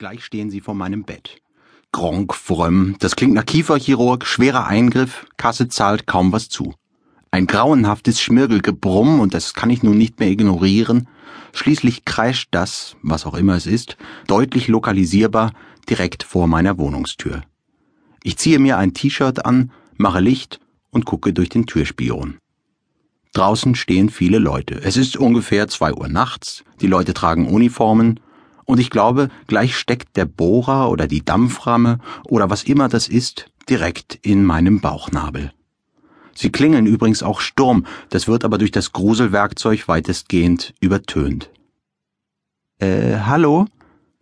Gleich stehen sie vor meinem Bett. Gronk, Frömm, das klingt nach Kieferchirurg, schwerer Eingriff, Kasse zahlt kaum was zu. Ein grauenhaftes Schmirgelgebrumm, und das kann ich nun nicht mehr ignorieren. Schließlich kreischt das, was auch immer es ist, deutlich lokalisierbar direkt vor meiner Wohnungstür. Ich ziehe mir ein T-Shirt an, mache Licht und gucke durch den Türspion. Draußen stehen viele Leute. Es ist ungefähr zwei Uhr nachts, die Leute tragen Uniformen, und ich glaube, gleich steckt der Bohrer oder die Dampframme oder was immer das ist, direkt in meinem Bauchnabel. Sie klingeln übrigens auch Sturm, das wird aber durch das Gruselwerkzeug weitestgehend übertönt. Äh, hallo?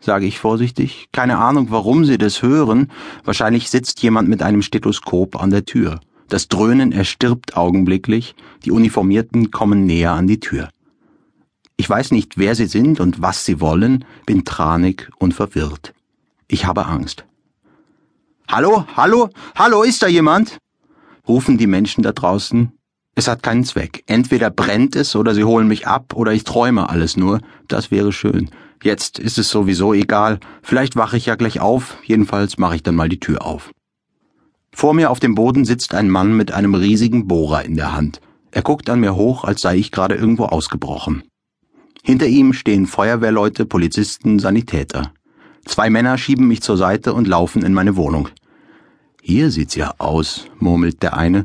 sage ich vorsichtig. Keine Ahnung, warum Sie das hören. Wahrscheinlich sitzt jemand mit einem Stethoskop an der Tür. Das Dröhnen erstirbt augenblicklich, die Uniformierten kommen näher an die Tür. Ich weiß nicht, wer sie sind und was sie wollen, bin tranig und verwirrt. Ich habe Angst. Hallo, hallo, hallo, ist da jemand? rufen die Menschen da draußen. Es hat keinen Zweck. Entweder brennt es oder sie holen mich ab oder ich träume alles nur. Das wäre schön. Jetzt ist es sowieso egal. Vielleicht wache ich ja gleich auf. Jedenfalls mache ich dann mal die Tür auf. Vor mir auf dem Boden sitzt ein Mann mit einem riesigen Bohrer in der Hand. Er guckt an mir hoch, als sei ich gerade irgendwo ausgebrochen. Hinter ihm stehen Feuerwehrleute, Polizisten, Sanitäter. Zwei Männer schieben mich zur Seite und laufen in meine Wohnung. Hier sieht's ja aus, murmelt der eine.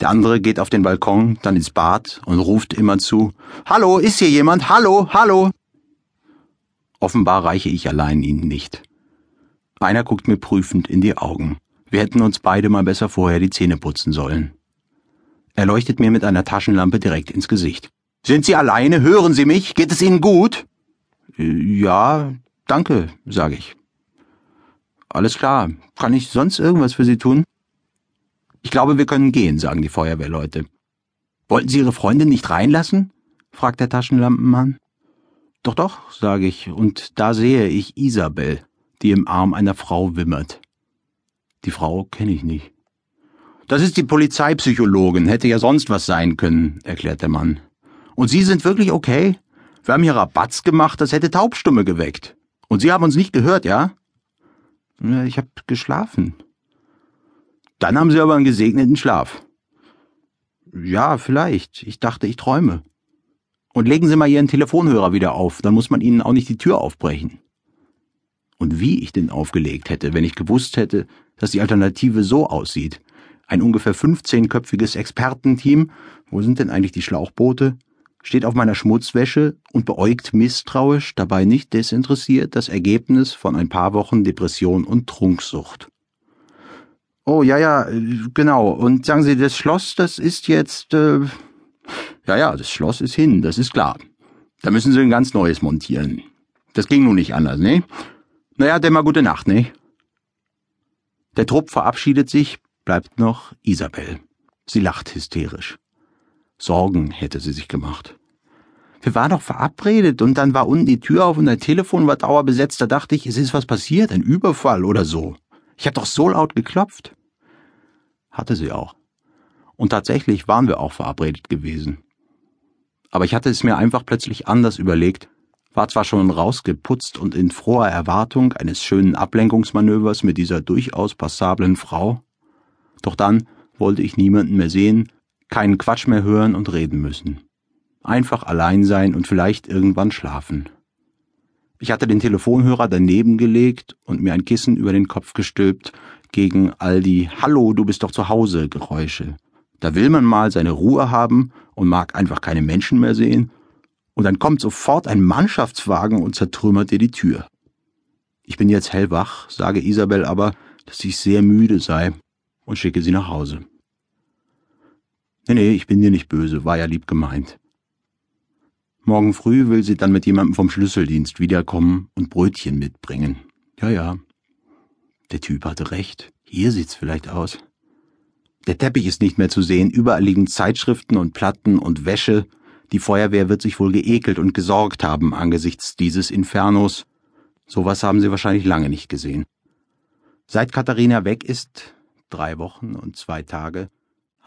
Der andere geht auf den Balkon, dann ins Bad und ruft immer zu. Hallo, ist hier jemand? Hallo, hallo. Offenbar reiche ich allein ihnen nicht. Einer guckt mir prüfend in die Augen. Wir hätten uns beide mal besser vorher die Zähne putzen sollen. Er leuchtet mir mit einer Taschenlampe direkt ins Gesicht. Sind Sie alleine? Hören Sie mich? Geht es Ihnen gut? Ja, danke, sage ich. Alles klar. Kann ich sonst irgendwas für Sie tun? Ich glaube, wir können gehen, sagen die Feuerwehrleute. Wollten Sie Ihre Freundin nicht reinlassen? fragt der Taschenlampenmann. Doch, doch, sage ich, und da sehe ich Isabel, die im Arm einer Frau wimmert. Die Frau kenne ich nicht. Das ist die Polizeipsychologin, hätte ja sonst was sein können, erklärt der Mann. Und Sie sind wirklich okay? Wir haben hier Rabatz gemacht, das hätte Taubstumme geweckt. Und Sie haben uns nicht gehört, ja? Ich habe geschlafen. Dann haben Sie aber einen gesegneten Schlaf. Ja, vielleicht. Ich dachte, ich träume. Und legen Sie mal Ihren Telefonhörer wieder auf, dann muss man Ihnen auch nicht die Tür aufbrechen. Und wie ich den aufgelegt hätte, wenn ich gewusst hätte, dass die Alternative so aussieht. Ein ungefähr 15-köpfiges Expertenteam, wo sind denn eigentlich die Schlauchboote, steht auf meiner Schmutzwäsche und beäugt misstrauisch, dabei nicht desinteressiert, das Ergebnis von ein paar Wochen Depression und Trunksucht. Oh, ja, ja, genau. Und sagen Sie, das Schloss, das ist jetzt, äh, ja, ja, das Schloss ist hin, das ist klar. Da müssen Sie ein ganz neues montieren. Das ging nun nicht anders, ne? Naja, denn mal gute Nacht, ne? Der Trupp verabschiedet sich, bleibt noch Isabel. Sie lacht hysterisch. Sorgen hätte sie sich gemacht. Wir waren doch verabredet und dann war unten die Tür auf und dein Telefon war dauerbesetzt. Da dachte ich, es ist was passiert, ein Überfall oder so. Ich hab doch so laut geklopft. Hatte sie auch. Und tatsächlich waren wir auch verabredet gewesen. Aber ich hatte es mir einfach plötzlich anders überlegt, war zwar schon rausgeputzt und in froher Erwartung eines schönen Ablenkungsmanövers mit dieser durchaus passablen Frau, doch dann wollte ich niemanden mehr sehen, keinen Quatsch mehr hören und reden müssen. Einfach allein sein und vielleicht irgendwann schlafen. Ich hatte den Telefonhörer daneben gelegt und mir ein Kissen über den Kopf gestülpt gegen all die Hallo, du bist doch zu Hause Geräusche. Da will man mal seine Ruhe haben und mag einfach keine Menschen mehr sehen und dann kommt sofort ein Mannschaftswagen und zertrümmert dir die Tür. Ich bin jetzt hellwach, sage Isabel aber, dass ich sehr müde sei und schicke sie nach Hause. Nee, nee, ich bin dir nicht böse, war ja lieb gemeint. Morgen früh will sie dann mit jemandem vom Schlüsseldienst wiederkommen und Brötchen mitbringen. Ja, ja. Der Typ hatte recht. Hier sieht's vielleicht aus. Der Teppich ist nicht mehr zu sehen, überall liegen Zeitschriften und Platten und Wäsche, die Feuerwehr wird sich wohl geekelt und gesorgt haben angesichts dieses Infernos. Sowas haben sie wahrscheinlich lange nicht gesehen. Seit Katharina weg ist, drei Wochen und zwei Tage,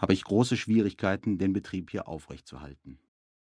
habe ich große Schwierigkeiten, den Betrieb hier aufrechtzuerhalten.